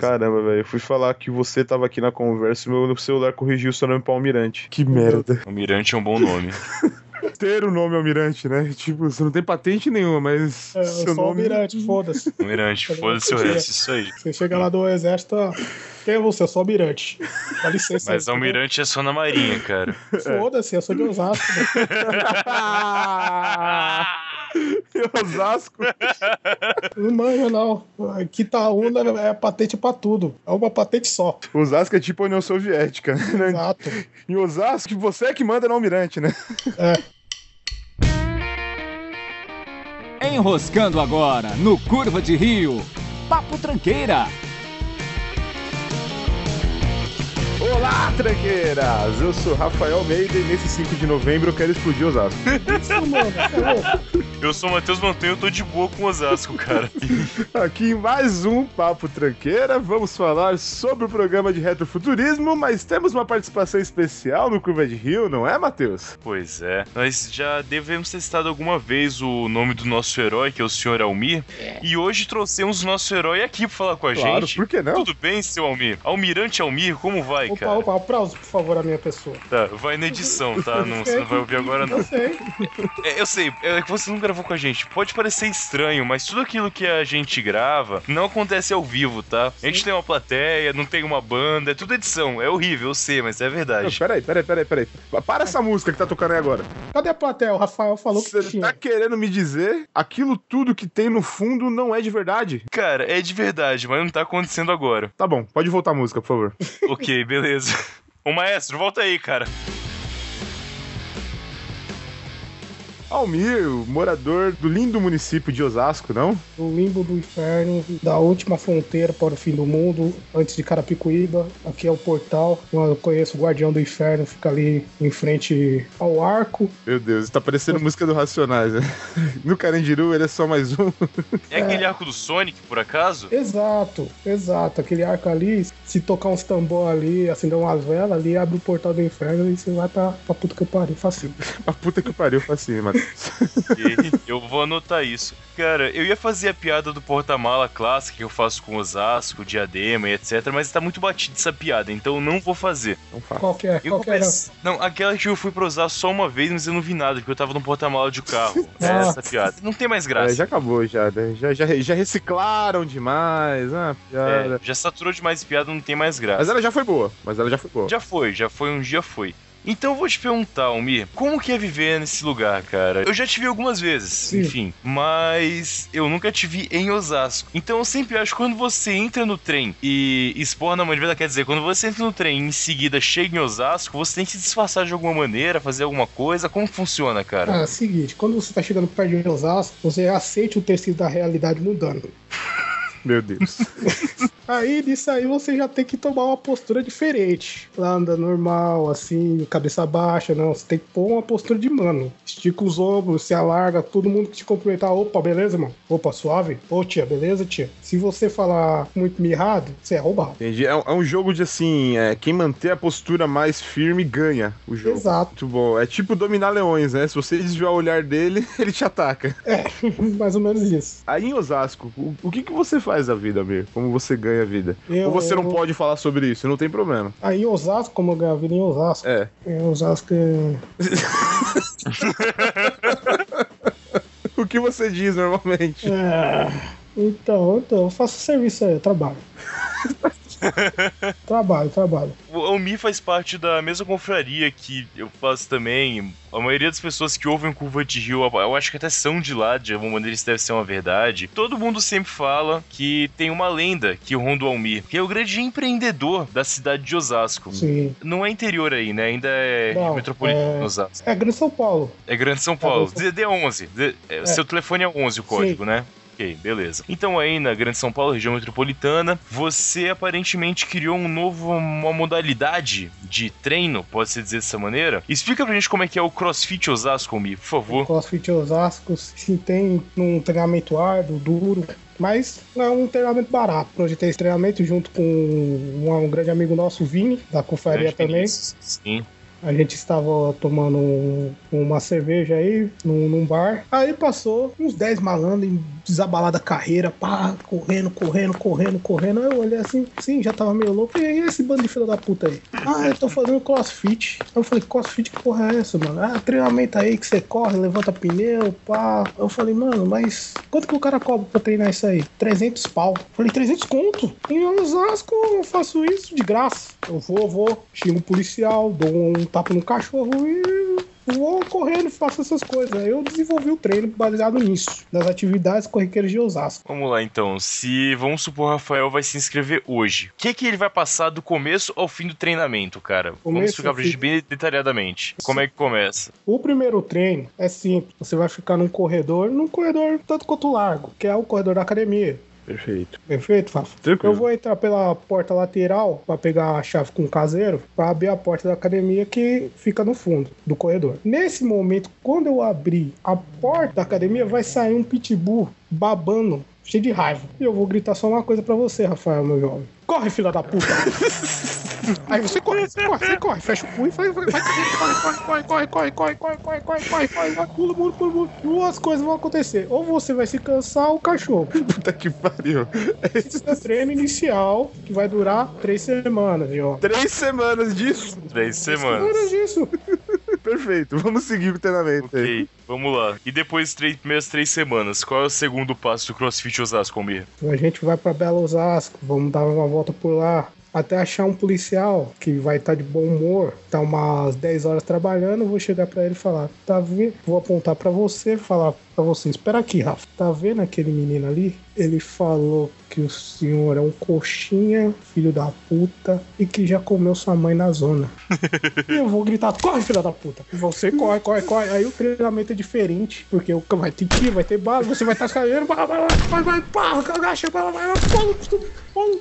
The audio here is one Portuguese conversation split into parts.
Caramba, velho. Eu fui falar que você tava aqui na conversa e meu celular corrigiu seu nome pra Almirante. Que merda. Almirante é um bom nome. Ter o nome Almirante, né? Tipo, você não tem patente nenhuma, mas. É, eu seu sou nome. almirante, foda-se. Almirante, foda-se o resto, isso aí. Você chega lá do exército, quem é você? Eu sou almirante. Dá licença. Mas aí, Almirante é só na Marinha, cara. Foda-se, eu sou de Osasco. Osasco. Não manja, não. Aqui tá uma, é patente pra tudo. É uma patente só. Osasco é tipo a União Soviética, né? Exato. Em Osasco, você é que manda no Almirante, né? Enroscando agora no Curva de Rio. Papo Tranqueira. Olá, tranqueiras! Eu sou Rafael Almeida e nesse 5 de novembro eu quero explodir Osasco. Isso, mano. É? Eu sou o Matheus Montanho, eu tô de boa com Osasco, cara. Aqui em mais um Papo Tranqueira, vamos falar sobre o programa de retrofuturismo, mas temos uma participação especial no Curva de Rio, não é, Matheus? Pois é. Nós já devemos ter citado alguma vez o nome do nosso herói, que é o Sr. Almir. E hoje trouxemos o nosso herói aqui pra falar com a Claro, gente. por que não? Tudo bem, seu Almir? Almirante Almir, como vai, Opa, cara? opa, aplauso, por favor, a minha pessoa. Tá, vai na edição, tá? Não, você não vai ouvir agora, não. Eu sei. É, eu sei, é que você não gravou com a gente. Pode parecer estranho, mas tudo aquilo que a gente grava não acontece ao vivo, tá? A gente tem uma plateia, não tem uma banda, é tudo edição. É horrível, eu sei, mas é Não, verdade. peraí, peraí, peraí, peraí. Para essa música que tá tocando aí agora. Cadê a plateia? O Rafael falou que Você tinha. tá querendo me dizer aquilo tudo que tem no fundo não é de verdade? Cara, é de verdade, mas não tá acontecendo agora. Tá bom, pode voltar a música, por favor. ok, beleza. Ô maestro, volta aí, cara. Almir, morador do lindo município de Osasco, não? No limbo do inferno, da última fronteira para o fim do mundo, antes de Carapicuíba. Aqui é o portal. Eu conheço o Guardião do Inferno, fica ali em frente ao arco. Meu Deus, tá parecendo música do Racionais, né? No Carandiru ele é só mais um. É aquele arco do Sonic, por acaso? Exato, exato. Aquele arco ali, se tocar uns tambor ali, acender umas velas ali, abre o portal do inferno e você vai pra, pra puta que eu pariu, facinho. A puta que pariu, facinho, Matheus. Eu vou anotar isso. Cara, eu ia fazer a piada do porta-mala clássica que eu faço com Osasco, Diadema e etc, mas tá muito batida essa piada, então eu não vou fazer. Não fala. Qual que é? Eu Qual que comecei... Não, aquela que eu fui pra usar só uma vez, mas eu não vi nada, porque eu tava no porta-mala de carro. É essa piada. Não tem mais É, graça. já acabou, já, né? Já, já, já reciclaram demais. Ah, piada. É, já saturou demais piada, não tem mais graça. Mas ela já foi boa. Mas ela já foi boa. Já foi, já foi, um dia foi. Então eu vou te perguntar, Almir, como que é viver nesse lugar, cara? Eu já te vi algumas vezes, Sim. enfim, mas eu nunca te vi em Osasco. Então eu sempre acho que quando você entra no trem e expor na manivela, quer dizer, quando você entra no trem e em seguida chega em Osasco, você tem que se disfarçar de alguma maneira, fazer alguma coisa. Como funciona, cara? Ah, seguinte, quando você tá chegando perto de Osasco, você aceita o tecido da realidade mudando. Meu Deus. Aí, disso aí, você já tem que tomar uma postura diferente. Lá anda normal, assim, cabeça baixa, não. Você tem que pôr uma postura de mano. Estica os ombros, se alarga, todo mundo que te cumprimentar. Opa, beleza, mano? Opa, suave? Ô, tia, beleza, tia? Se você falar muito mirrado, você é roubado. Entendi. É um, é um jogo de assim, é, quem manter a postura mais firme ganha o jogo. Exato. Muito bom. É tipo dominar leões, né? Se você desviar o olhar dele, ele te ataca. Mais ou menos isso. Aí em Osasco, o, o que, que você faz da vida, Amir? Como você ganha a vida? Eu- Ou você não eu- pode falar sobre isso? Não tem problema. Aí em Osasco, como eu ganho a vida em Osasco, É. em Osasco é... O que você diz normalmente? é... Então, então, eu faço serviço aí, eu trabalho. trabalho, trabalho. O Almir faz parte da mesma confraria que eu faço também. A maioria das pessoas que ouvem Curva de Rio, eu acho que até são de lá, de alguma maneira isso deve ser uma verdade. Todo mundo sempre fala que tem uma lenda que ronda o Almir, que é o grande empreendedor da cidade de Osasco. Sim. Não é interior ainda, ainda é Não, metropolitano é- Osasco. É Grande São Paulo. É Grande São Paulo. Grande São- DD 11. D- é, Seu telefone é 11 o código, né? Ok, beleza. Então aí na Grande São Paulo, região metropolitana, você aparentemente criou um novo, uma modalidade de treino, pode-se dizer dessa maneira. Explica pra gente como é que é o CrossFit Osasco, Mi, por favor. CrossFit Osasco se tem um treinamento árduo, duro, mas não é um treinamento barato. Tem esse treinamento junto com um, um grande amigo nosso, o Vini, da confraria também. Sim. A gente estava tomando um- uma cerveja aí num, num bar. Aí passou uns 10 malandros desabalada carreira, pá, correndo, correndo, correndo, correndo. Aí eu olhei assim, sim, já tava meio louco. E aí, esse bando de filho da puta aí? Ah, eu tô fazendo crossfit. Eu falei, crossfit, que porra é essa, mano? Ah, treinamento aí que você corre, levanta pneu, pá. Eu falei, mano, mas quanto que o cara cobra pra treinar isso aí? 300 pau. Eu falei, 300 conto? Em Osasco eu faço isso de graça. Eu vou, vou, xingo policial, dou um tapa no cachorro e vou correndo e faço essas coisas. Eu desenvolvi o treino baseado nisso, nas atividades corriqueiras de Osasco. Vamos lá então. Se vamos supor o Rafael vai se inscrever hoje, o que que ele vai passar do começo ao fim do treinamento, cara? Vamos Começo explicar ao pra gente bem detalhadamente. Como é que começa? O primeiro treino é simples. Você vai ficar num corredor, num corredor tanto quanto largo, que é o corredor da academia. Perfeito. Perfeito, Fafa? Tranquilo. Eu vou entrar pela porta lateral pra pegar a chave com o caseiro pra abrir a porta da academia que fica no fundo do corredor. Nesse momento, quando eu abrir a porta da academia, vai sair um pitbull babando, cheio de raiva. E eu vou gritar só uma coisa pra você, Rafael, meu jovem. Corre, filha da puta! Aí você corre, você corre, você corre, fecha o punho e vai, vai, vai, corre, corre, corre, corre, corre, corre, corre, corre, corre, corre, vai, pula, pula, pula, pula. Duas coisas vão acontecer. Ou você vai se cansar ou o cachorro. Puta que pariu. Esse é o treino inicial, que vai durar três semanas, viu? Três semanas disso. Três semanas. Semanas disso. Perfeito. Vamos seguir o treinamento aí. Ok, vamos lá. E depois das três, primeiras três semanas, qual é o segundo passo do CrossFit Osasco, Almir? A gente vai pra Belo Osasco, vamos dar uma volta por lá. Até achar um policial que vai estar de bom humor, tá umas 10 horas trabalhando, eu vou chegar pra ele e falar, tá vendo? Vou apontar pra você, falar pra você, espera aqui, Rafa. Tá vendo aquele menino ali? Ele falou que o senhor é um coxinha, filho da puta, e que já comeu sua mãe na zona. e eu vou gritar, corre, filho da puta. E você corre, corre, corre. Aí o treinamento é diferente, porque o- vai ter tiro, vai ter bala, você vai estar caindo, vai, vai, vai, vai, vai, pá, agacha, vai, vai, vai,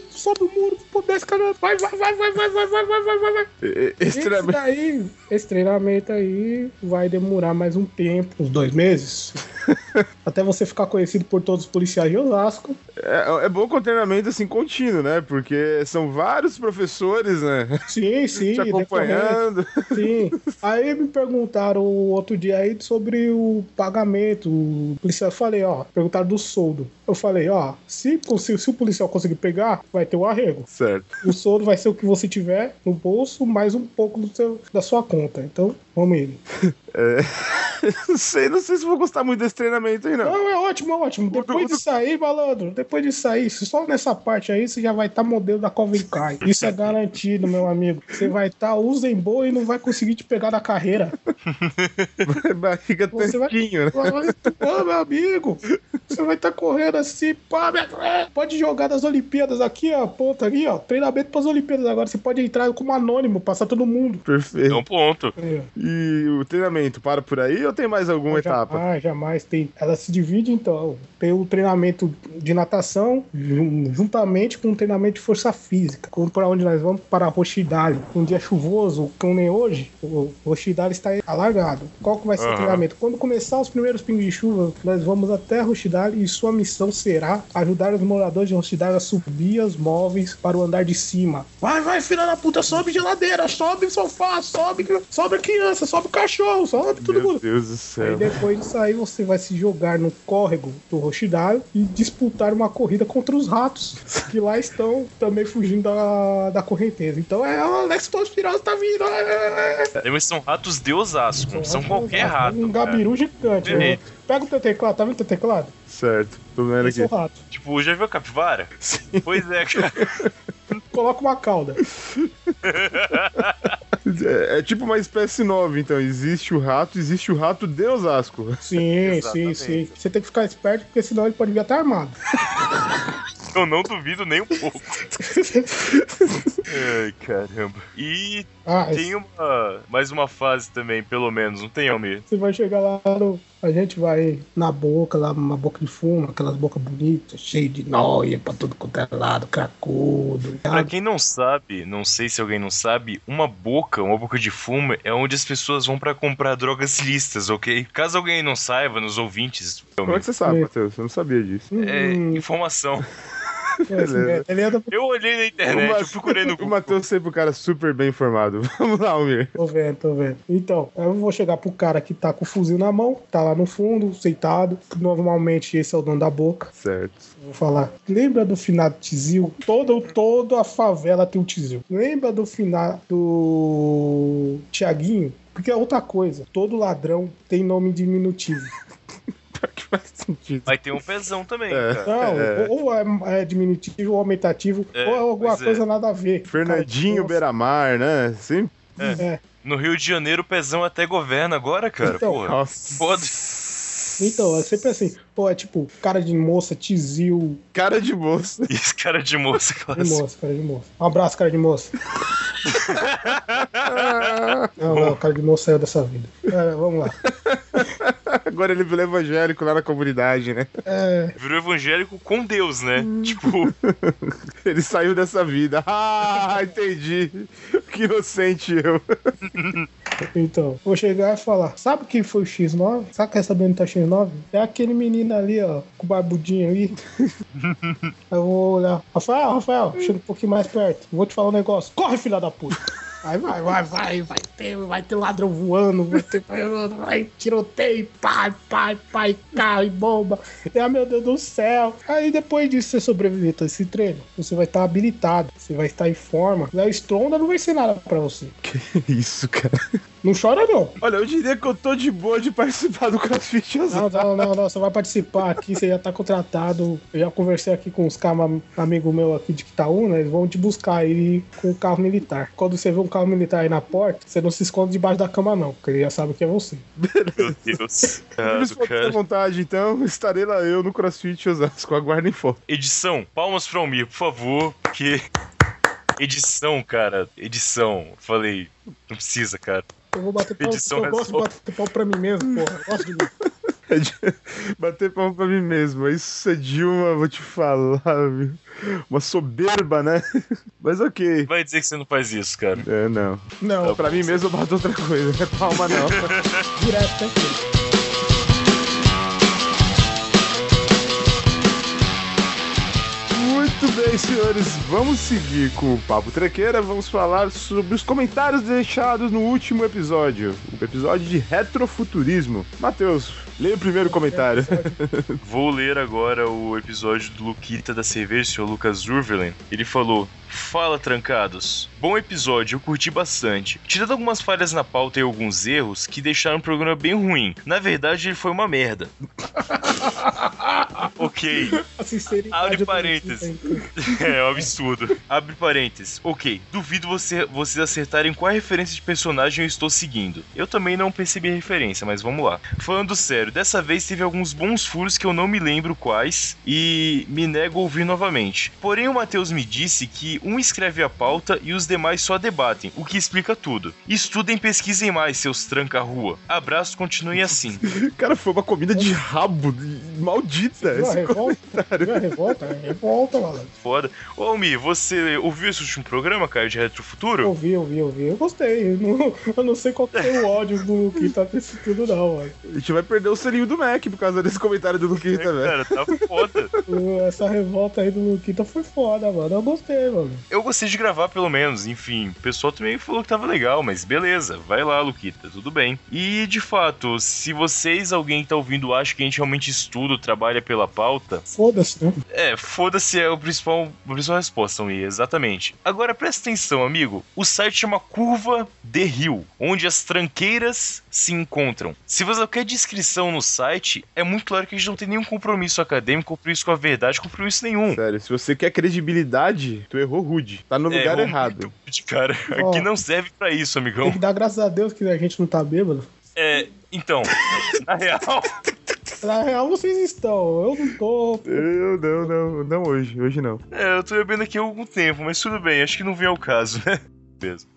sobe o muro, desce, vai, vai, vai, vai, vai, vai, vai, vai, vai, vai, vai. E- e- Esse treinamento. daí, esse treinamento aí vai demorar mais um tempo, uns dois meses. Até você ficar conhecido por todos os policiais de Osasco. É, é bom com o treinamento assim contínuo, né? Porque são vários professores, né? Sim, sim, Te acompanhando. Sim. Aí me perguntaram outro dia aí sobre o pagamento. O policial, eu falei, ó, perguntaram do soldo. Eu falei, ó, se, se, se o policial conseguir pegar, vai ter o arrego. Certo. O soldo vai ser o que você tiver no bolso, mais um pouco do seu, da sua conta. Então, vamos indo. Não sei, não sei se vou gostar muito desse treinamento aí, não. Não, é ótimo, é ótimo. Depois de sair, malandro, depois de sair, só nessa parte aí, você já vai estar modelo da Calvin Klein. Isso é garantido, meu amigo. Você vai estar usem boa e não vai conseguir te pegar na carreira. Barriga Você vai- né? Ô, meu amigo, você vai estar correndo assim, pá, minha- pode jogar das Olimpíadas aqui, ó, ponta ali, ó, treinamento para as Olimpíadas agora. Você pode entrar como anônimo, passar todo mundo. Perfeito. É um ponto. É. E o treinamento para por aí ou tem mais alguma etapa? Jamais, jamais tem. Ela se divide, então. Tem o treinamento de natação, jun- juntamente com o treinamento de força física. Como para onde nós vamos? Para Rochidale. Um dia chuvoso, como nem hoje, o Rochidale está alargado. Qual que vai ser o Aham. treinamento? Quando começar os primeiros pingos de chuva, nós vamos até Rochidale e sua missão será ajudar os moradores de Rochidale a subir os móveis para o andar de cima. Vai, vai, filha da puta, sobe geladeira, sobe sofá, sobe, sobe a criança, sobe o cachorro, sobe todo Meu mundo. Deus do Aí céu. depois disso aí você vai se jogar no córrego do Rochidale e disputar uma corrida contra os ratos, que lá estão também fugindo da, da correnteza. Então é o Alex Tospirosa tá vindo. É, é. Mas são ratos de Osasco, são ratos qualquer ratos, rato. Um cara. gabiru gigante. né? Pega o teu teclado, tá vendo o teu teclado? Certo. Tô vendo é aqui. rato. Tipo, já viu a capivara? Pois é, cara. Coloca uma cauda. É, é tipo uma espécie nova, então. Existe o rato, existe o rato de Osasco. Sim, sim, sim. Você tem que ficar esperto, porque senão ele pode vir até armado. Eu não duvido nem um pouco. Ai, caramba. E Ah, tem uma. Mais uma fase também, pelo menos, não tem, Almir? Você vai chegar lá no. A gente vai na boca, lá numa boca de fumo, aquelas bocas bonitas, cheio de noia pra tudo quanto é lado, cracudo. Pra quem não sabe, não sei se alguém não sabe, uma boca, uma boca de fumo é onde as pessoas vão pra comprar drogas ilícitas, ok? Caso alguém não saiba, nos ouvintes, Como é que você sabe, É. Matheus? Eu não sabia disso. é Hum, informação. Beleza. Eu olhei na internet, eu procurei no O Google. Matheus sempre um cara super bem informado. Vamos lá, Almir. Tô vendo, tô vendo. Então, eu vou chegar pro cara que tá com o fuzil na mão, tá lá no fundo, sentado. Normalmente esse é o dono da boca. Certo. Vou falar. Lembra do finado Tizil? Todo, toda a favela tem um Tizil. Lembra do final do Tiaguinho? Porque é outra coisa. Todo ladrão tem nome diminutivo. Faz sentido. Mas tem um pezão também, É. cara. Não, É. ou é, é diminutivo ou aumentativo, É, ou é alguma é. coisa nada a ver. Fernandinho Cara, Beiramar, né? Sim. É. No Rio de Janeiro, o pezão até governa agora, cara. Então, Porra. Nossa. Foda-se. Então, é sempre assim. Pô, é tipo, cara de moça, Tizil. Cara de moça. Esse cara de moça De clássico. moça, cara de moça. Um abraço, cara de moça. Não, não, cara de moça saiu dessa vida. É, vamos lá. Agora ele virou evangélico lá na comunidade, né? É, Virou evangélico com Deus, né? Tipo, Ele saiu dessa vida. Ah, entendi. Que inocente eu. então, vou chegar e falar: sabe quem foi o X9? Sabe quer saber onde tá o X9? É aquele menino ali, ó, com o barbudinho ali. Eu vou olhar. Rafael, Rafael, chega um pouquinho mais perto. Vou te falar um negócio. Corre, filha da puta. Aí vai, vai, vai, vai ter, vai ter ladrão voando, vai ter vai, tiroteio, pai, pai, pai, carro e bomba. Ah, meu Deus do céu. Aí depois disso você sobreviver a esse treino, você vai estar habilitado, você vai estar em forma. A estronda não vai ser nada pra você. Isso, cara. Não chora, não. Olha, eu diria que eu tô de boa de participar do CrossFit Não, Osasco. não, não, não, você vai participar aqui, você já tá contratado. Eu já conversei aqui com os caras, amigo meu aqui de Quitaúna, eles vão te buscar aí com o carro militar. Quando você vê um carro militar aí na porta, você não se esconde debaixo da cama, não, porque ele já sabe que é você. meu Deus. Eles cara. vontade, então estarei lá eu no CrossFit Osasco. Aguardem foto. Edição, palmas pra Almir, por favor, porque. Edição, cara. Edição. Falei, não precisa, cara. Eu vou bater palma, Edição eu gosto de resolve. bater palma pra mim mesmo, porra. Eu gosto de mim. É de bater palma pra mim mesmo. Isso é de uma, vou te falar, viu? Uma soberba, né? Mas ok. Vai dizer que você não faz isso, cara. É, não. Não, Pra mim mesmo eu bato outra coisa. Não é palma, não. direto, tranquilo. Bem, senhores. Vamos seguir com o Papo Trequeira. Vamos falar sobre os comentários deixados no último episódio. O episódio de retrofuturismo. Matheus, leia o primeiro comentário. Vou ler agora o episódio do Luquita da cerveja, o senhor Lucas Urvelen. Ele falou: Fala, trancados. Bom episódio, eu curti bastante. Tirando algumas falhas na pauta e alguns erros que deixaram o programa bem ruim. Na verdade, ele foi uma merda. ok. A sinceridade Abre parênteses. É um absurdo. Abre parênteses. Ok, duvido você, vocês acertarem qual referência de personagem eu estou seguindo. Eu também não percebi a referência, mas vamos lá. Falando sério, dessa vez teve alguns bons furos que eu não me lembro quais e me nego a ouvir novamente. Porém, o Matheus me disse que um escreve a pauta e os demais só debatem, o que explica tudo. Estudem e pesquisem mais, seus tranca-rua. Abraço, continuem assim. Cara, foi uma comida de rabo maldita. Viu a Esse revolta? A revolta? É revolta, malandro. Foda. Ô, Almir, você ouviu esse último programa, cara, de Retro Futuro? Ouvi, ouvi, ouvi. Eu gostei. Eu não, eu não sei qual que é o ódio do Luquita desse tudo, não, mano. A gente vai perder o selinho do Mac por causa desse comentário do Luquita, velho. Cara, tá foda. Essa revolta aí do Luquita foi foda, mano. Eu gostei, mano. Eu gostei de gravar pelo menos, enfim. O pessoal também falou que tava legal, mas beleza, vai lá, Luquita, tudo bem. E de fato, se vocês, alguém que tá ouvindo, acha que a gente realmente estuda, trabalha pela pauta, Foda-se, né? é, foda-se é o principal, a principal resposta, Mia, exatamente. Agora presta atenção, amigo. O site chama Curva de Rio, onde as tranqueiras se encontram. Se você quer descrição no site, é muito claro que a gente não tem nenhum compromisso acadêmico, compromisso com a verdade, compromisso nenhum. Sério, se você quer credibilidade, tu errou rude. Tá no lugar errou errado. muito, Cara, Ó. aqui não serve pra isso, amigão. Tem que dar graças a Deus que a gente não tá bêbado. É, então, na real, Na real, vocês estão. Eu não tô. Eu não, não, não hoje. Hoje não. é, eu tô bebendo aqui há algum tempo, mas tudo bem, acho que não vem ao caso, né? Mesmo.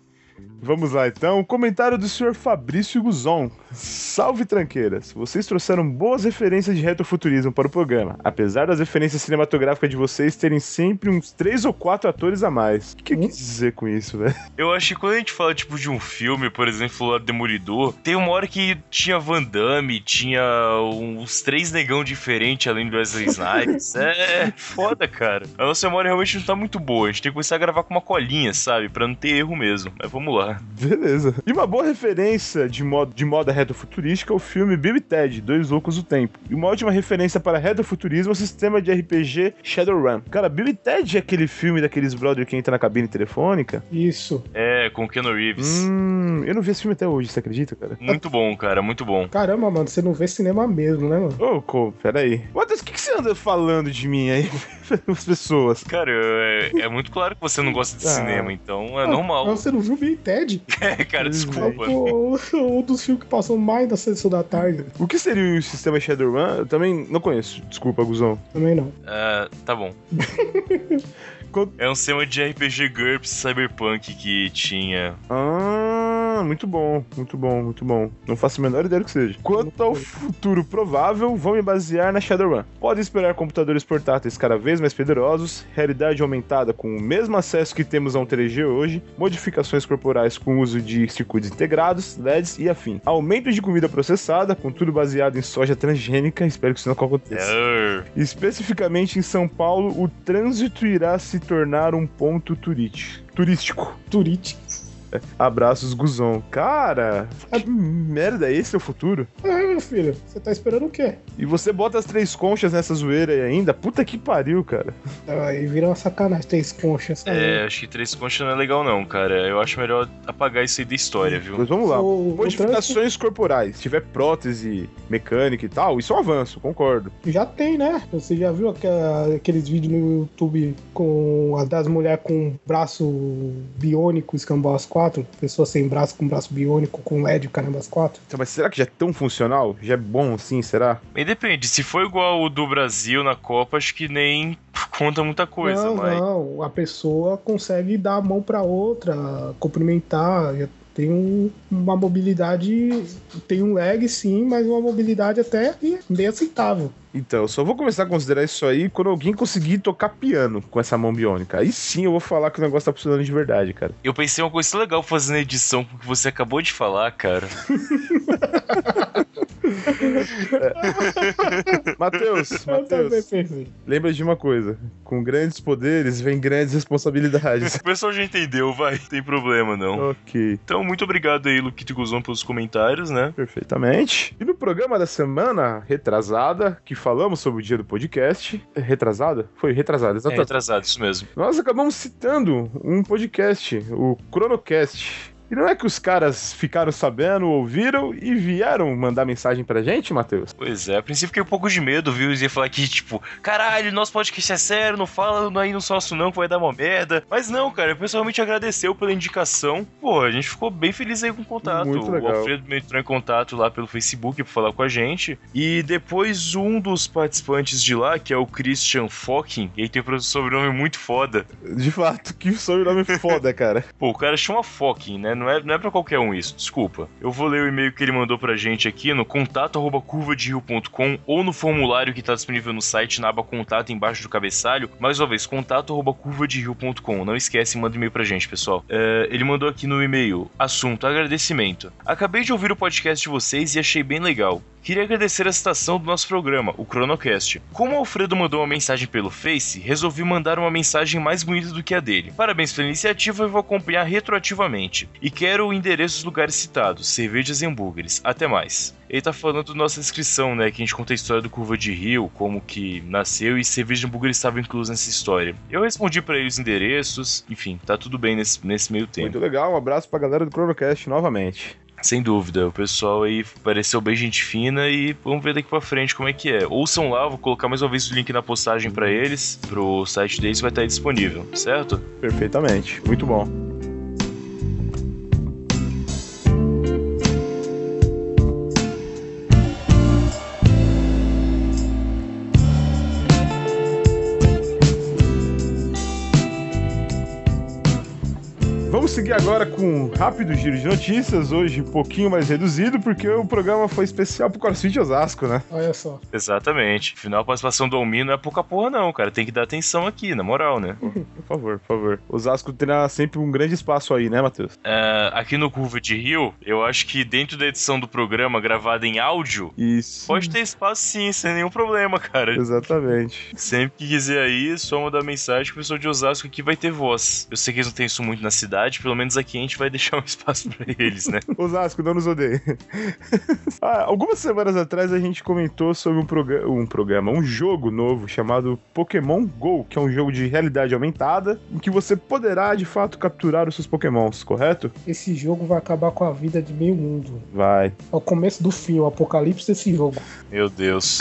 Vamos lá então. Comentário do senhor Fabrício Guzon. Salve tranqueiras. Vocês trouxeram boas referências de retrofuturismo para o programa, apesar das referências cinematográficas de vocês terem sempre uns três ou quatro atores a mais. O que eu quis dizer com isso, velho? Eu acho que quando a gente fala, tipo, de um filme, por exemplo, o Demolidor, tem uma hora que tinha Van Damme, tinha uns três negão diferentes além do Wesley Snipes. é foda, cara. A nossa memória realmente não tá muito boa. A gente tem que começar a gravar com uma colinha, sabe? Pra não ter erro mesmo. Mas vamos lá. Beleza. E uma boa referência de moda, de moda retrofuturística é o filme Bill e Ted, Dois Loucos do Tempo. E uma ótima referência para retrofuturismo é o sistema de RPG Shadowrun. Cara, Bill e Ted é aquele filme daqueles brother que entra na cabine telefônica? Isso. É, com o Keanu Reeves. Hum, eu não vi esse filme até hoje, você acredita, cara? Muito bom, cara, muito bom. Caramba, mano, você não vê cinema mesmo, né, mano? Ô, oh, peraí. Matheus, o que, que você anda falando de mim aí? As pessoas. Cara, é, é, muito claro que você não gosta de ah. cinema, então é ah, normal. Você não viu e Ted? É, cara, desculpa. É um dos filmes que passou mais da sessão da tarde. O que seria o sistema Shadowrun? Eu também não conheço. Desculpa, Guzão. Também não. Uh, tá bom. é um sistema de RPG GURPS Cyberpunk que tinha. Ah, muito bom, muito bom, muito bom. Não faço a menor ideia do que seja. Quanto ao futuro provável, vou me basear na Shadowrun. Pode esperar computadores portáteis cada vez mais poderosos, realidade aumentada com o mesmo acesso que temos a um 3G hoje, modificações corporais com uso de circuitos integrados, LEDs e afim. Aumento de comida processada, com tudo baseado em soja transgênica, espero que isso não aconteça. Especificamente em São Paulo, o trânsito irá se tornar um ponto turístico. Turístico. Abraços, Guzão, Cara, que merda, esse é o futuro? É, meu filho, você tá esperando o quê? E você bota as três conchas nessa zoeira aí ainda? Puta que pariu, cara. Aí vira uma sacanagem, três conchas. É, acho que três conchas não é legal não, cara. Eu acho melhor apagar isso aí da história, viu? Mas vamos lá. O, Modificações o corporais. Se tiver prótese mecânica e tal, isso é um avanço, concordo. Já tem, né? Você já viu aquela, aqueles vídeos no YouTube com as das mulheres com braço biônico escambasco? quatro pessoa sem braço, com braço biônico, com LED, caramba, as quatro Então, mas será que já é tão funcional? Já é bom assim, será? E depende, se for igual o do Brasil na Copa, acho que nem conta muita coisa, não, mas... Não, a pessoa consegue dar a mão pra outra, cumprimentar, tem um, uma mobilidade, tem um lag sim, mas uma mobilidade até bem aceitável. Então, eu só vou começar a considerar isso aí quando alguém conseguir tocar piano com essa mão biônica. Aí sim eu vou falar que o negócio tá funcionando de verdade, cara. Eu pensei uma coisa legal fazendo edição com o que você acabou de falar, cara. Matheus, Matheus, lembra de uma coisa: com grandes poderes vem grandes responsabilidades. O pessoal já entendeu, vai, tem problema não. Ok. Então, muito obrigado aí, Luquito Guzão, pelos comentários, né? Perfeitamente. E no programa da semana retrasada, que falamos sobre o dia do podcast, retrasada? Foi retrasada, exatamente. É, retrasada, isso mesmo. Nós acabamos citando um podcast, o Cronocast e não é que os caras ficaram sabendo, ouviram e vieram mandar mensagem pra gente, Matheus? Pois é, a princípio fiquei um pouco de medo, viu? Eles iam falar que, tipo, caralho, nosso podcast é sério, não fala aí no sócio não que vai dar uma merda. Mas não, cara, o pessoal realmente agradeceu pela indicação. Pô, a gente ficou bem feliz aí com o contato. Muito legal. O Alfredo entrou em contato lá pelo Facebook pra falar com a gente. E depois um dos participantes de lá, que é o Christian Focking, ele tem um sobrenome muito foda. De fato, que sobrenome foda, cara. Pô, o cara chama Focking, né? Não é, não é pra qualquer um isso, desculpa. Eu vou ler o e-mail que ele mandou pra gente aqui no contato arroba curvaderio.com ou no formulário que tá disponível no site na aba contato embaixo do cabeçalho. Mais uma vez, contato arroba curvaderio.com. Não esquece, manda e-mail pra gente, pessoal. É, ele mandou aqui no e-mail, assunto, agradecimento. Acabei de ouvir o podcast de vocês e achei bem legal. Queria agradecer a citação do nosso programa, o Cronocast. Como o Alfredo mandou uma mensagem pelo Face, resolvi mandar uma mensagem mais bonita do que a dele. Parabéns pela iniciativa e vou acompanhar retroativamente. E quero o endereço dos lugares citados, cervejas e hambúrgueres. Até mais. Ele tá falando da nossa descrição, né? Que a gente conta a história do Curva de Rio, como que nasceu e cerveja e hambúrguer estava incluso nessa história. Eu respondi para ele os endereços, enfim, tá tudo bem nesse, nesse meio tempo. Muito legal, um abraço pra galera do Cronocast novamente. Sem dúvida, o pessoal aí pareceu bem gente fina e vamos ver daqui pra frente como é que é. Ouçam lá, vou colocar mais uma vez o link na postagem para eles, pro site deles vai estar disponível, certo? Perfeitamente, muito bom. Seguir agora com um rápido giro de notícias, hoje um pouquinho mais reduzido, porque o programa foi especial pro CrossFit Osasco, né? Olha só. Exatamente. Afinal, a participação do Almir não é pouca porra, não, cara. Tem que dar atenção aqui, na moral, né? Por favor, por favor. Osasco terá sempre um grande espaço aí, né, Matheus? É, aqui no Curva de Rio, eu acho que dentro da edição do programa gravada em áudio, Isso. pode ter espaço sim, sem nenhum problema, cara. Exatamente. Sempre que quiser aí, só mandar mensagem que o pessoal de Osasco aqui vai ter voz. Eu sei que eles não têm isso muito na cidade, pelo menos aqui a gente vai deixar um espaço pra eles, né? Osasco, não nos odeie. Ah, algumas semanas atrás a gente comentou sobre um, proga- um programa, um jogo novo chamado Pokémon GO, que é um jogo de realidade aumentada, em que você poderá de fato capturar os seus Pokémons, correto? Esse jogo vai acabar com a vida de meio mundo. Vai. É o começo do fim, o apocalipse desse jogo. Meu Deus.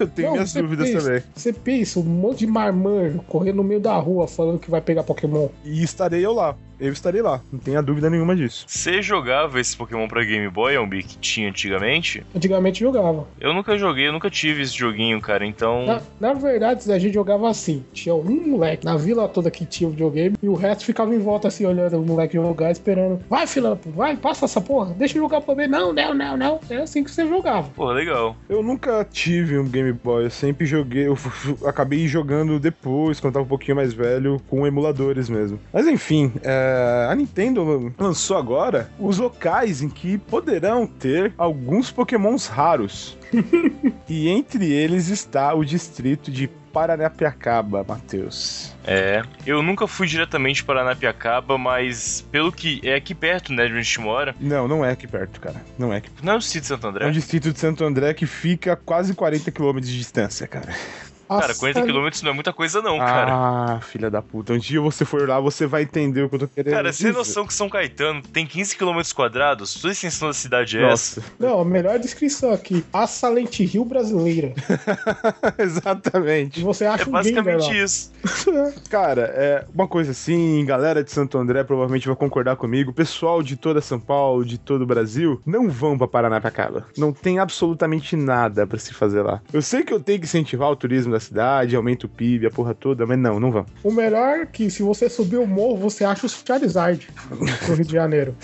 Eu tenho Não, minhas dúvidas pensa- também. Você pensa, um monte de marmanjo correndo no meio da rua falando que vai pegar Pokémon. E estarei eu lá. Eu estarei lá. Não tenha dúvida nenhuma disso. Você jogava esse Pokémon pra Game Boy, Almir, que tinha antigamente? Antigamente jogava. Eu nunca joguei, eu nunca tive esse joguinho, cara, então. Na, na verdade, a gente jogava assim. Tinha um moleque na vila toda que tinha videogame e o resto ficava em volta assim, olhando o moleque jogar, esperando. Vai, filampo, vai, passa essa porra, deixa eu jogar pra ver. Não, não, não, não. É assim que você jogava. Pô, legal. Eu nunca tive um Game Boy, eu sempre joguei, eu acabei jogando depois, quando tava um pouquinho mais velho, com emuladores mesmo. Mas enfim, é, a Nintendo lançou agora os locais em que poderão ter alguns Pokémons raros. e entre eles está o distrito de Paranapiacaba, Matheus. É. Eu nunca fui diretamente para Anapiacaba, mas pelo que é aqui perto, né, de onde a gente mora. Não, não é aqui perto, cara. Não é aqui. Não é o sítio de Santo É André? um distrito de Santo André que fica a quase 40 km de distância, cara. Cara, Nossa, 40 quilômetros não é muita coisa, não, cara. Ah, filha da puta. Um dia você for lá, você vai entender o que eu tô querendo Cara, você tem noção que São Caetano tem 15 km quadrados? Toda a extensão da cidade é essa? Nossa, Não, a melhor descrição aqui. A Silent Hill brasileira. E exatamente. você É acha gamer basicamente isso. Cara, é uma coisa assim, galera de Santo André provavelmente vai concordar comigo. Pessoal de toda São Paulo, de todo o Brasil, não vão pra Paranapiacaba. Não tem absolutamente nada pra se fazer lá. Eu sei que eu tenho que incentivar o turismo da cidade, aumenta o PIB, a porra toda, mas não, não vão. O melhor é que se você subir o morro, você acha o Charizard no Rio de Janeiro.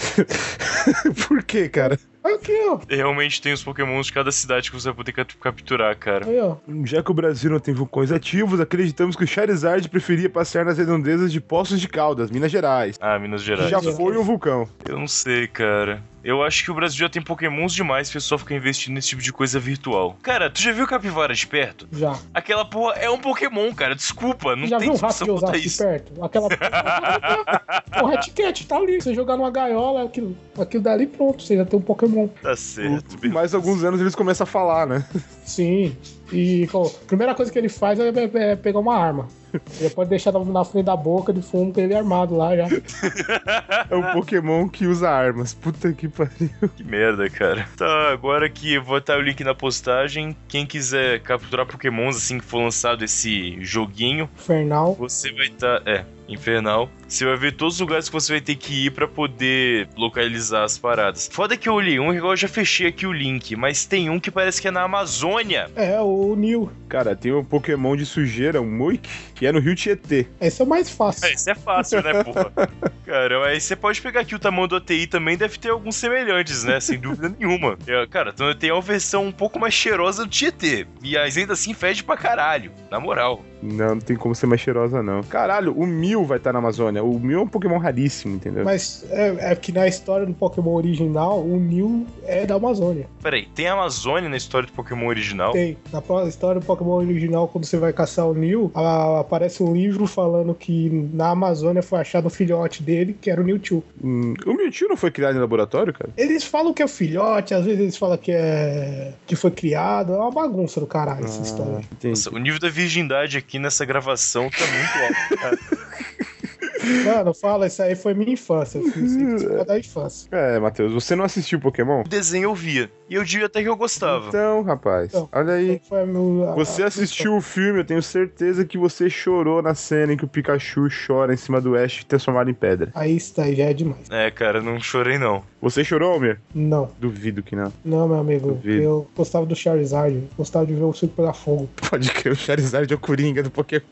Por quê, cara? Aqui, ó. Realmente tem os pokémons de cada cidade que você vai poder cap- capturar, cara. Aí, ó. Já que o Brasil não tem vulcões ativos, acreditamos que o Charizard preferia passear nas redondezas de Poços de Caldas, Minas Gerais. Ah, Minas Gerais. já foi um vulcão. Eu não sei, cara. Eu acho que o Brasil já tem pokémons demais, o pessoal fica investindo nesse tipo de coisa virtual. Cara, tu já viu capivara de perto? Já. Aquela porra é um pokémon, cara. Desculpa, não já tem viu um rato discussão de quanto a isso. perto? Aquela. o Hatcat tá ali. Você jogar numa gaiola, aquilo, aquilo dali pronto. Você já tem um Pokémon. Tá certo. beleza. Mais alguns anos eles começam a falar, né? Sim. E a primeira coisa que ele faz é, é- é pegar uma arma. Ele pode deixar na- na frente da boca de fumo com ele armado lá já. É um Pokémon que usa armas. Puta que pariu. Que merda, cara. Tá, agora que eu vou botar o link na postagem. Quem quiser capturar pokémons assim que for lançado esse joguinho, Infernal. você vai estar. é, infernal. Você vai ver todos os lugares que você vai ter que ir pra poder localizar as paradas. Foda que eu olhei um, igual eu já fechei aqui o link, mas tem um que parece que é na Amazônia. É, o Neil. Cara, tem um Pokémon de sujeira, um Moik, que é no Rio Tietê. Esse é o mais fácil. É, isso é fácil, né, porra? Cara, aí você pode pegar aqui o tamanho do ATI também, deve ter alguns semelhantes, né? Sem dúvida nenhuma. É, cara, então tem uma versão um pouco mais cheirosa do Tietê. E mas ainda assim fede pra caralho, na moral. Não, não tem como ser mais cheirosa, não. Caralho, o Mil vai estar na Amazônia. O Mil é um Pokémon raríssimo, entendeu? Mas é, é que na história do Pokémon original, o Neil é da Amazônia. Peraí, tem a Amazônia na história do Pokémon original? Tem. Na história do Pokémon original, quando você vai caçar o a- aparece um livro falando que na Amazônia foi achado um filhote dele, que era o Mewtwo. Hum, o Mewtwo não foi criado em laboratório, cara? Eles falam que é o filhote, às vezes eles falam que é. que foi criado. É uma bagunça do caralho essa história. Nossa, o nível da virgindade aqui nessa gravação tá muito alto, cara. Mano, fala, isso aí foi minha infância. Foi da infância. É, Matheus, você não assistiu Pokémon? O desenho eu via. E eu diria até que eu gostava. Então, rapaz, Então. olha aí. Foi a meu- a- Você a- assistiu o filme, eu tenho certeza que você chorou na cena em que o Pikachu chora em cima do Ash transformado em pedra. Aí daí já é demais. É, cara, não chorei não. Você chorou, Almir? Não, Duvido que não. não, meu amigo. Duvido. Eu gostava do Charizard. Gostava de ver o circo pegar fogo. Pode crer, o Charizard é o Coringa do Pokémon.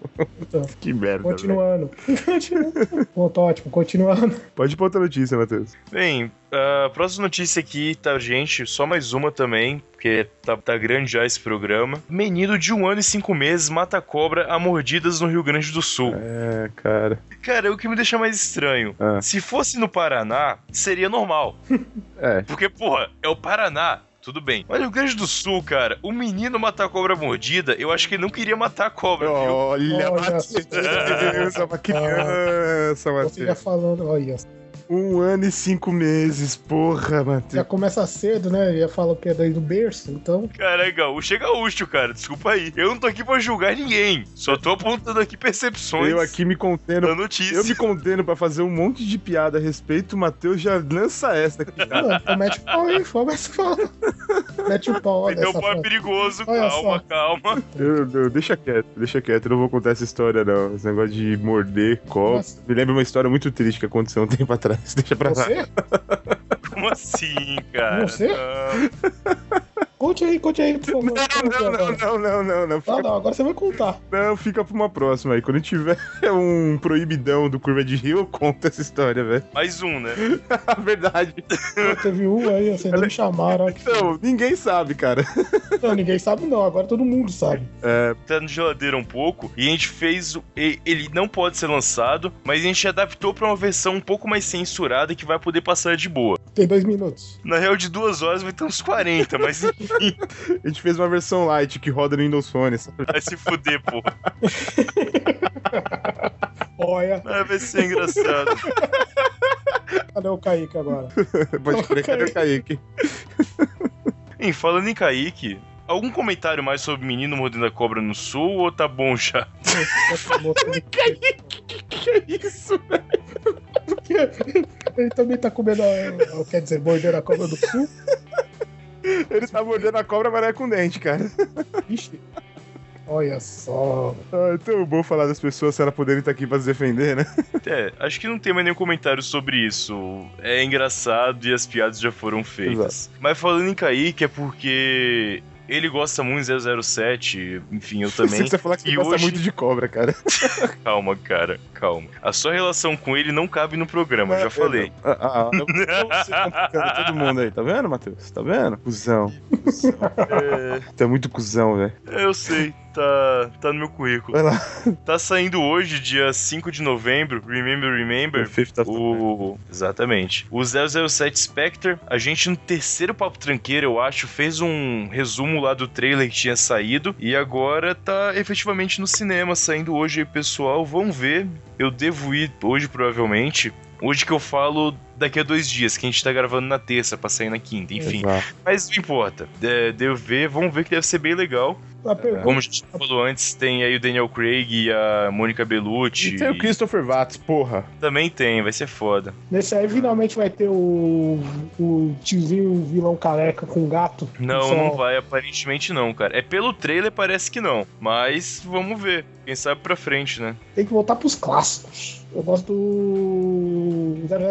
Então, Que merda. continuando. Continuando. Bom, ótimo, continuando. Pode ir pra outra notícia, Matheus. Bem, a próxima notícia aqui, tá, gente? Só mais uma também, porque tá, tá grande já esse programa. Menino de um ano e cinco meses mata cobra a mordidas no Rio Grande do Sul. É, cara. Cara, o que me deixa mais estranho. Ah. Se fosse no Paraná, seria normal. É. Porque, porra, é o Paraná. Tudo bem. Mas no Rio Grande do Sul, cara, o menino matar a cobra mordida, eu acho que ele não queria matar a cobra, viu? Olha, Matheus, só. uma criança, Matheus. falando, olha. Um ano e cinco meses, porra, Já Matheus. começa cedo, né? Já fala que é daí do berço, então. Cara, é gaúcho é gaúcho, cara. Desculpa aí. Eu não tô aqui pra julgar ninguém. Só tô apontando aqui percepções Eu aqui me contendo. da notícia. Eu me contendo pra fazer um monte de piada a respeito, o Matheus já lança essa aqui. Mano, mete o pau aí, começa a falar. Mete o pau, olha Então, é perigoso. Olha calma, só. calma. Eu- eu- deixa quieto, deixa quieto, eu não vou contar essa história, não. Esse negócio de morder copo. Nossa. Me lembra uma história muito triste que aconteceu um tempo atrás. Deixa pra lá. Você? Como assim, cara? Você? Não. Conte aí, conte aí, por favor. Não, não, não, não, não, não. Ah, Fica, não, agora você vai contar. não, fica pra uma próxima aí. Quando tiver um proibidão do Curva de Rio, eu conto essa história, velho. Mais um, né? Verdade. Teve um aí, vocês não me chamaram. Não, ninguém sabe, cara. Não, ninguém sabe não, agora todo mundo sabe. Tá na geladeira um pouco e a gente fez. o- Ele não pode ser lançado, mas a gente adaptou pra uma versão um pouco mais censurada que vai poder passar de boa. Tem dois minutos. Na real, de duas horas vai ter uns 40, mas enfim, A gente fez uma versão light que roda no Windows Phone. sabe? vai se fuder, pô. Olha, Ah, vai ser engraçado. cadê o Kaique agora? Pode crer, cadê o Kaique? Hein, falando em Kaique, algum comentário mais sobre o menino mordendo a cobra no sul ou tá bom já? Que é isso, velho? Ele também tá comendo, a, quer dizer, mordendo a cobra do sul. Ele tá mordendo a cobra, mas não é com dente, cara. Vixe. Olha só. Ah, é tão bom falar das pessoas se elas poderem estar aqui pra se defender, né? É, acho que não tem mais nenhum comentário sobre isso. É engraçado e as piadas já foram feitas. Mas falando em Kaique, é porque ele gosta muito de 007, enfim, eu também. Você falar que E gosta hoje- muito de cobra, cara. Calma, cara, calma. A sua relação com ele não cabe no programa, eu já É, falei. Ah, ah, eu- você complicando todo mundo aí, tá vendo, Matheus? Tá vendo? Cusão. Cusão. É, Tá muito cuzão, velho. eu sei, tá, tá no meu currículo. Vai lá. Tá saindo hoje, dia 5 de novembro, Remember, Remember. Fifth of O... Exatamente. O 007 Spectre, a gente no terceiro Papo Tranqueiro, eu acho, fez um resumo lá do trailer que tinha saído. E agora tá efetivamente no cinema, saindo hoje aí, pessoal. Vão ver. Eu devo ir hoje, provavelmente. Hoje que eu falo daqui a dois dias, que a gente tá gravando na terça pra sair na quinta, enfim. Exato. Mas não importa. É, devo ver, vamos ver que deve ser bem legal. A pergunta, Como a gente falou antes, tem aí o Daniel Craig e a Mônica Bellucci. E tem o Christopher Watts, porra. Também tem, vai ser foda. nesse aí finalmente vai ter o, o tiozinho vilão careca com gato. Não, Só- não vai, aparentemente não, cara. É pelo trailer, parece que não. Mas vamos ver. Quem sabe pra frente, né? Tem que voltar pros clássicos. Eu gosto do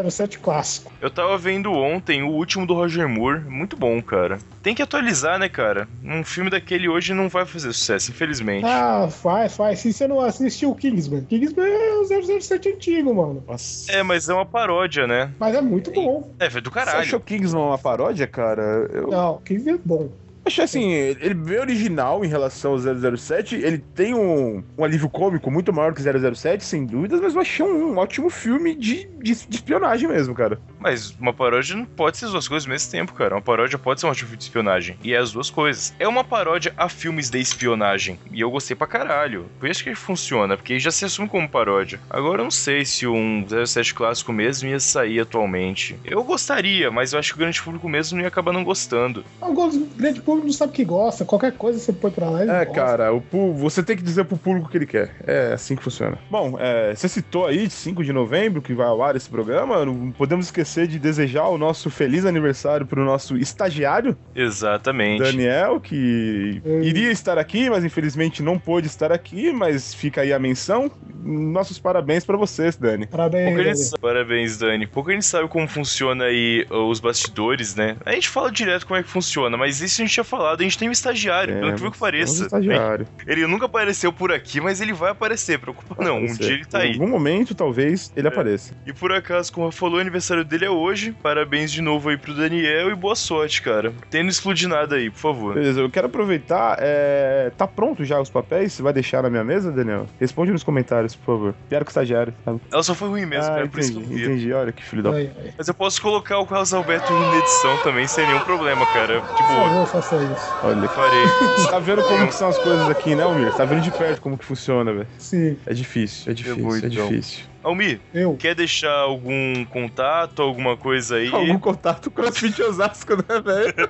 007 clássico. Eu tava vendo ontem o último do Roger Moore. Muito bom, cara. Tem que atualizar, né, cara? Um filme daquele hoje não vai fazer sucesso, infelizmente. Ah, faz, faz. Se você não assistiu o Kingsman, Kingsman é o 007 antigo, mano. Nossa. É, mas é uma paródia, né? Mas é muito bom. É, foi do Você caralho. achou Kingsman uma paródia, cara? Eu Não, Kingsman é bom. Achei assim, ele é bem original em relação ao 007. Ele tem um, um alívio cômico muito maior que 007, sem dúvidas, mas eu achei um, ótimo filme de, de, de espionagem mesmo, cara. Mas uma paródia não pode ser as duas coisas ao mesmo tempo, cara. Uma paródia pode ser um tipo de espionagem. E é as duas coisas. É uma paródia a filmes de espionagem. E eu gostei pra caralho. Por isso que ele funciona, porque já se assume como paródia. Agora eu não sei se um 07 clássico mesmo ia sair atualmente. Eu gostaria, mas eu acho que o grande público mesmo ia acabar não gostando. Gosto do grande público público não sabe que gosta. Qualquer coisa você põe pra lá. ele É, gosta. cara, o você tem que dizer pro público o que ele quer. É assim que funciona. Bom, é, você citou aí 5 de novembro que vai ao ar esse programa. Não podemos esquecer de desejar o nosso feliz aniversário pro nosso estagiário, Exatamente. Daniel, que Hum. iria estar aqui, mas infelizmente não pôde estar aqui, mas fica aí a menção. Nossos parabéns pra vocês, Dani. Parabéns, Dani. sabe- Parabéns, Dani. Pouco a gente sabe como funciona aí uh, os bastidores, né? A gente fala direto como é que funciona, mas isso a gente tinha falado. A gente tem um estagiário, pelo que que pareça. temos estagiário. Ele nunca apareceu por aqui, mas ele vai aparecer, preocupa não. Um dia ele tá Em aí. algum momento, talvez, ele É. apareça. E por acaso, como falou, o aniversário dele é hoje. Parabéns de novo aí pro Daniel e boa sorte, cara. Tendo explodir nada aí, por favor. Beleza, eu quero aproveitar. é, Tá pronto já os papéis? Você vai deixar na minha mesa, Daniel? Responde nos comentários, por favor. Pior que o estagiário. sabe? Ela só foi ruim mesmo, ah, cara, por isso que entendi, eu vi. entendi. Olha que filho da Ai, ai. Mas eu posso colocar o Carlos Alberto na edição também, sem nenhum problema, cara. De Por boa. favor, faça isso. Olha. Farei. Você tá vendo como que são as coisas aqui, né, Almir? Você tá vendo de perto como que funciona, velho. Sim, É difícil, é difícil, vou, é então. difícil. Almi, eu. quer deixar algum contato, alguma coisa aí? Algum contato com CrossFit Osasco, né, velho?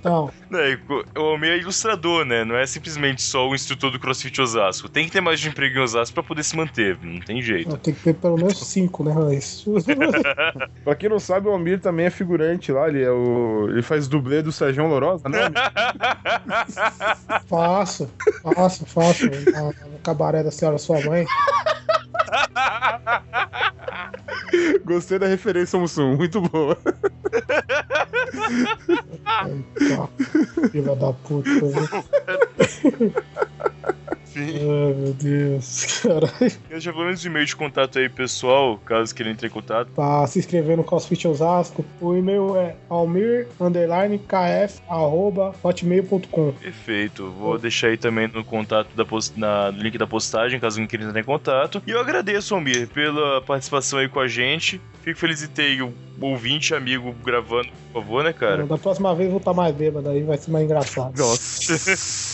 Então, Né, o Almi é ilustrador, né? Não é simplesmente só o instrutor do CrossFit Osasco. Tem que ter mais de emprego em Osasco pra poder se manter, não tem jeito. tenho que ter pelo menos cinco, né, Raiz? pra quem não sabe, o Almir também é figurante lá, ele é o. Ele faz dublê do Sérgio Lorosa, né? faço, faço, faço. No, no cabaré da senhora sua mãe. Gostei da referência, Mussum, muito boa. Eita, filha da puta. Sim. Ai, meu Deus, caralho. Já pelo menos um e-mail de contato aí, pessoal, caso queiram entrar em contato. Pra se inscrever no CrossFit Osasco, o e-mail é almir, underline, kf, arroba, hotmail.com. Perfeito. Vou deixar aí também no contato da post... na... no link da postagem, caso alguém queira entrar em contato. E eu agradeço, Almir, pela participação aí com a gente. Fico feliz de ter um ouvinte, amigo, gravando, por favor, né, cara? Da próxima vez eu vou estar mais bêbado, aí vai ser mais engraçado. Nossa.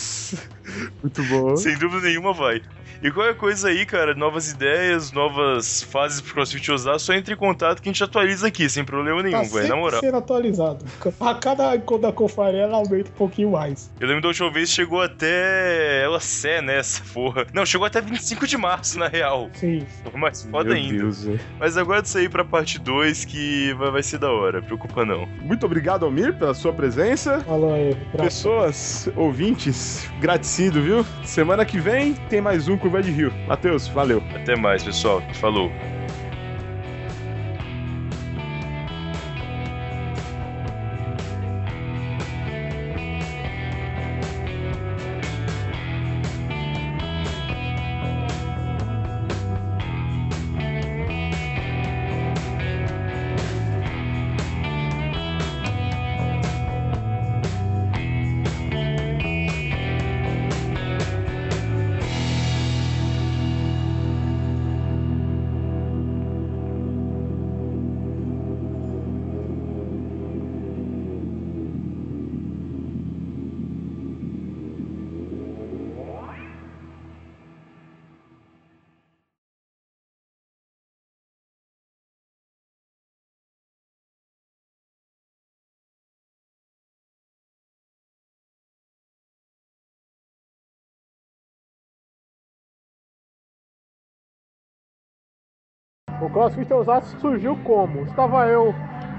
muito bom. Sem dúvida nenhuma vai. E qualquer coisa aí, cara, novas ideias, novas fases pro CrossFit Osasco, só entre em contato que a gente atualiza aqui, sem problema nenhum, Tá velho, na moral. sendo atualizado. A cada da confraria ela aumenta um pouquinho mais. Eu lembro da última vez chegou até ela sé, né, essa porra. Não, chegou até 25 de março, na real. Sim. Foi mais foda Meu ainda. Deus, velho. Mas agora disso aí pra parte 2 que vai, vai ser da hora, preocupa não. Muito obrigado, Almir, pela sua presença. Falou aí. Pra... Pessoas, ouvintes, gratecido, viu? Semana que vem tem mais um Curva de Rio. Matheus, valeu. Até mais, pessoal. Falou. O CrossFit Osasco surgiu como? Estava eu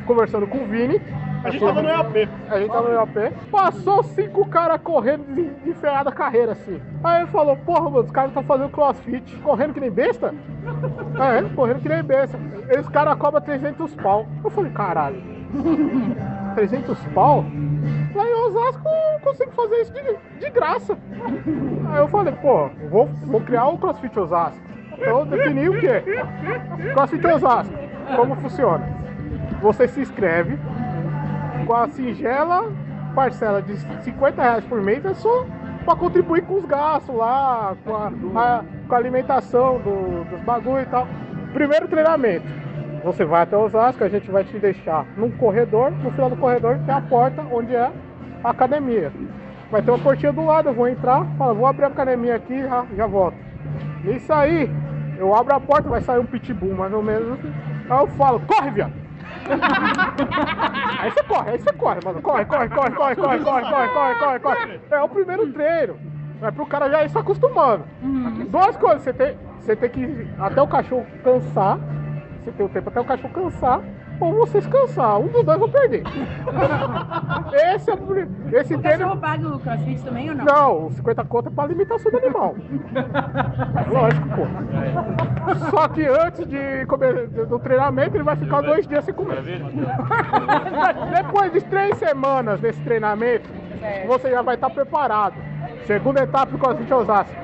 conversando com o Vini. A gente tava no EAP. A gente tava no EAP. Passou cinco caras correndo de, a carreira assim. Aí ele falou: Porra, mano, os caras estão fazendo crossfit, correndo que nem besta? é, correndo que nem besta. E os caras cobram 300 pau. Eu falei: Caralho, 300 pau? Lá em Osasco eu consigo fazer isso de, de graça. Aí eu falei: Pô, vou, vou criar o CrossFit Osasco. Então defini o quê? CrossFit Osasco. Como funciona? Você se inscreve com a singela parcela de 50 reais por mês é só para contribuir com os gastos lá, com a, a- com a alimentação do- dos bagulho e tal. Primeiro treinamento. Você vai até Osasco, a gente vai te deixar num corredor, no final do corredor tem a porta onde é a academia. Vai ter uma portinha do lado, eu vou entrar, falo, vou abrir a academia aqui já, já volto. Nisso aí, eu abro a porta, vai sair um pitbull mais ou menos. Aí eu falo, corre, viado! Aí você corre, aí você corre, mano. Corre, corre, corre, corre, corre, corre, corre, corre, corre, corre. É o primeiro treino. É pro cara já ir se acostumando. Duas coisas, você tem, você tem que até o cachorro cansar. Você tem o tempo até o cachorro cansar. Ou vocês cansar. Um dos dois vão perder. Esse é o esse O treino. cachorro paga o crossfit também ou não? Não, os 50 conto é pra alimentação do animal. Lógico, pô. Só que antes de comer, do treinamento, ele vai ficar dois dias sem comer. Depois de três semanas desse treinamento, Certo. você já vai estar preparado. Segunda etapa do CrossFit Osasco.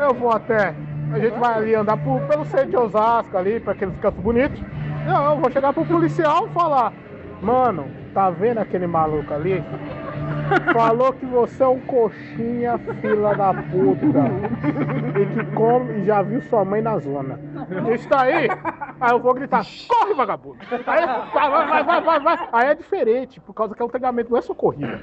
Eu vou até. A gente vai ali andar por- pelo centro de Osasco ali, para aqueles cantos bonitos. Não, eu vou chegar pro policial e falar: Mano, tá vendo aquele maluco ali? Falou que você é um coxinha fila da puta. E que come e já viu sua mãe na zona. Isso daí, aí eu vou gritar, corre, vagabundo! Aí vai, vai, vai, vai, vai. Aí é diferente, por causa que é um treinamento, não é só corrida.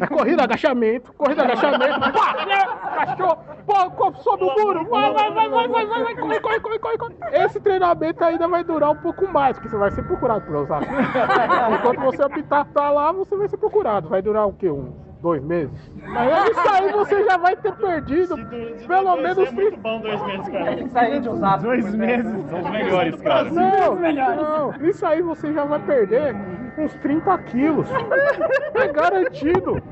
É corrida, agachamento, corrida, agachamento, pá, né, cachorro, pô, sobe o muro, vai, vai, vai, vai, vai, vai, vai, corre, corre, corre, corre, corre. Esse treinamento ainda vai durar um pouco mais, porque você vai ser procurado por Osasco. Enquanto você optar tá lá, você vai ser procurado. Vai durar o quê? Um, dois meses? Mas isso aí você já vai ter perdido pelo menos É muito bom dois meses, cara. Sair de Osasco. Dois meses são os melhores, cara. Não, não, isso aí você já vai perder uns 30 quilos. É garantido.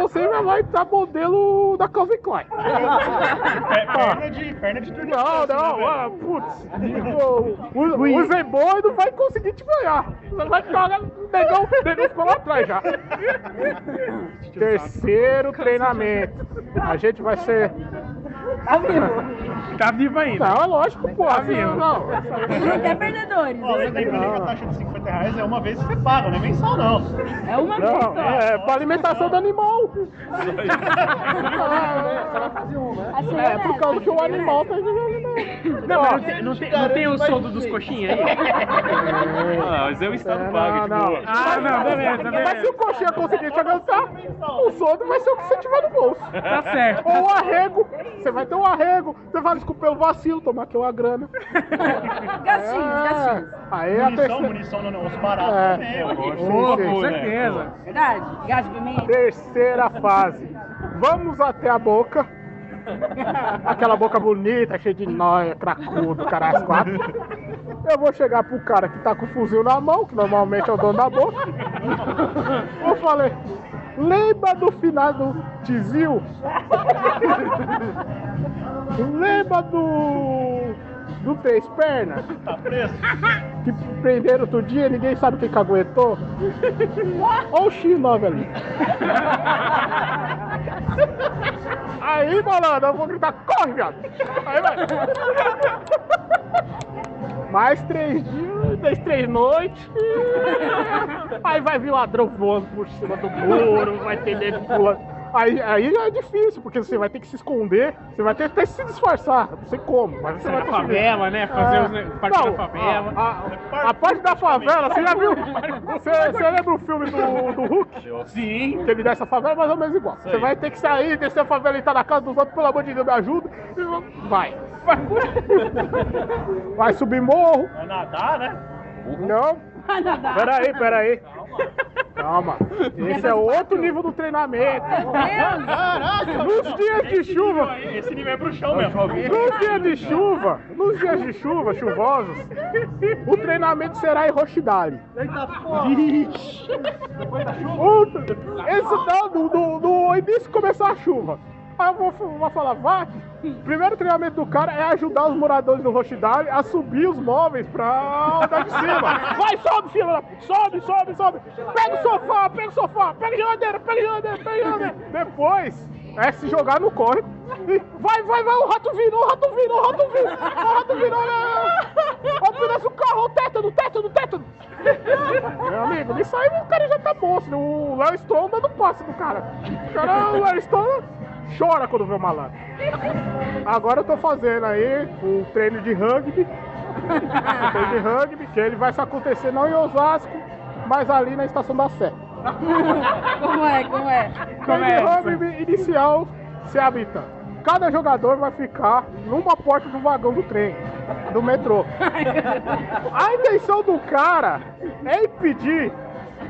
Você já vai estar modelo da Calvin Klein. É, perna de, perna de turno. Não, não, ah, putz. O, o, o Zemboy não vai conseguir te ganhar. Você vai ficar. Negão, o negão ficou lá atrás já. Terceiro treinamento. A gente vai ser. Tá vivo. Tá vivo ainda. Não, é lógico, pô. Não, não. Não tem perdedores. Ó, lembrando que a taxa de 50 reais é uma vez que você paga, não é mensal, não. É uma vez só. é pra alimentação do animal. Assim, É, por causa que o né? animal tá Não, não tem, não tem, não tem o soldo dos coxinhas aí? Ah, mas é o Estado paga, de não. Ah, não, beleza, Mas beleza. se o coxinha conseguir te alcançar, o soldo vai ser o que você tiver no bolso. Tá certo. Ou o arrego. Você vai ter um arrego. Você vai desculpar pelo vacilo, tomar aqui uma grana. Gastinhos, gastinhos. Aí a Munição, terceira. munição no negócio barato É. também, eu gosto. Sim, Ô, sim. com certeza. Verdade? Gás de pimenta? Terceira fase. Vamos até a boca. Aquela boca bonita, cheia de nóia, cracudo, caralho, quatro. Eu vou chegar pro cara que tá com o fuzil na mão, que normalmente é o dono da boca. Eu falei, lembra do final do Tizil? Lembra do. do Três Pernas? Tá preso? Que prenderam outro dia, ninguém sabe quem que aguentou? Olha o X9 ali. Aí, malandro, eu vou gritar, corre, viado! Aí vai. Mais três dias, três, três noites. Aí vai vir ladrão voando por cima do muro, vai ter nego pulando. Aí, aí é difícil, porque você vai ter que se esconder, você vai ter que até se disfarçar, não sei como, mas você vai favela, né? Fazer os ne- parte Não, da favela. A, a- a parte da favela, você já viu? Você, você lembra o filme do, do Hulk? Sim. Que ele desce a favela é mais ou menos igual. Você vai ter que sair, descer a favela e estar na casa dos outros, pelo amor de Deus, me ajuda. E Vai. Vai subir morro. Vai nadar, né? Não. Vai nadar. Peraí, peraí. Calma. Esse é outro nível do treinamento. Nos dias de chuva, Esse nível é pro chão mesmo. nos dias de chuva, nos dias de chuva, chuvosos, o treinamento será em Rochidale. Vixe. O- Esse não, no, no, no início começar a chuva. Aí eu vou, vou falar, vai. Primeiro treinamento do cara é ajudar os moradores do Rochidale a subir os móveis pra andar de cima. Vai, sobe, filha. Sobe, sobe, sobe. Pega o sofá, pega o sofá, pega a geladeira, pega a geladeira, pega a geladeira. Depois é se jogar no córrego. E vai, vai, vai, o rato vindo, o rato vindo, o rato vindo, o rato vindo, olha. Olha o pedaço do carro, o teto, no teto, no teto. Meu amigo, nisso aí o cara já tá monstro. O Léo Stone dando passe no cara. O cara, o Léo Stone chora quando vê o malandro. Agora eu tô fazendo aí um treino de rugby. Um treino de rugby, que ele vai se acontecer não em Osasco, mas ali na estação da Sé. Como é, como é? Treino de rugby inicial se habita. cada jogador vai ficar numa porta do vagão do trem, do metrô. A intenção do cara é impedir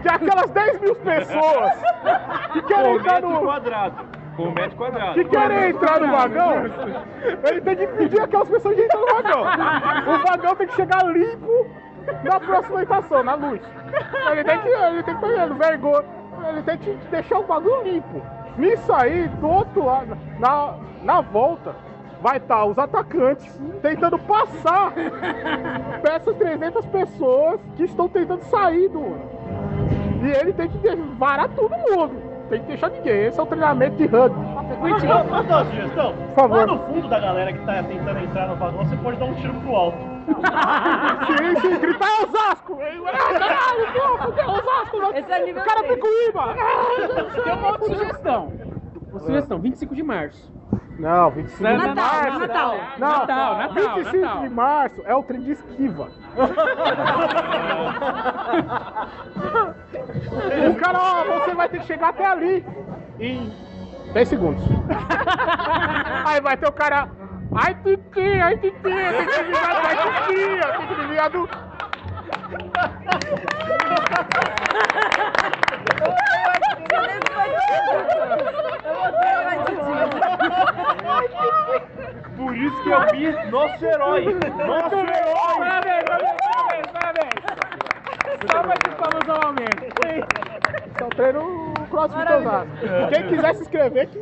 que aquelas 10 mil pessoas que querem entrar no. quadrado. Com metro quadrado. que querem entrar no vagão, ele tem que impedir aquelas pessoas de entrar no vagão. O vagão tem que chegar limpo na próxima estação, na luz. Ele tem que, ele tem que fazer vergonha, ele tem que deixar o bagulho limpo. Nisso aí, do outro lado, na, na volta, vai estar os atacantes tentando passar essas 300 pessoas que estão tentando sair do. E ele tem que varar todo mundo. Tem que deixar ninguém. Esse é o treinamento de rugby. Dar uma sugestão? Por favor. Lá no fundo da galera que tá tentando entrar no vagão, você pode dar um tiro pro alto. Sim, sim, gritar é Osasco! Caralho, pô, é Osasco! Esse é nível O cara. Picuíba! Tem uma outra sugestão. Uma sugestão, 25 de março. Não, 25 de Natal, março. Natal. Não, Natal, Natal, 25 Natal. de março é o trem de esquiva. o cara, ó, você vai ter que chegar até ali em 10 segundos. Aí vai ter o cara. Ai, Titi, ai, Titi, tem que desviar do ai, Titi, tem que desviar do. Por isso que eu vi nosso herói. Nosso herói. Parabéns, parabéns, parabéns, parabéns. Salva de palmas novamente. Esse é o treino crossfit Osasco. Quem quiser se inscrever, que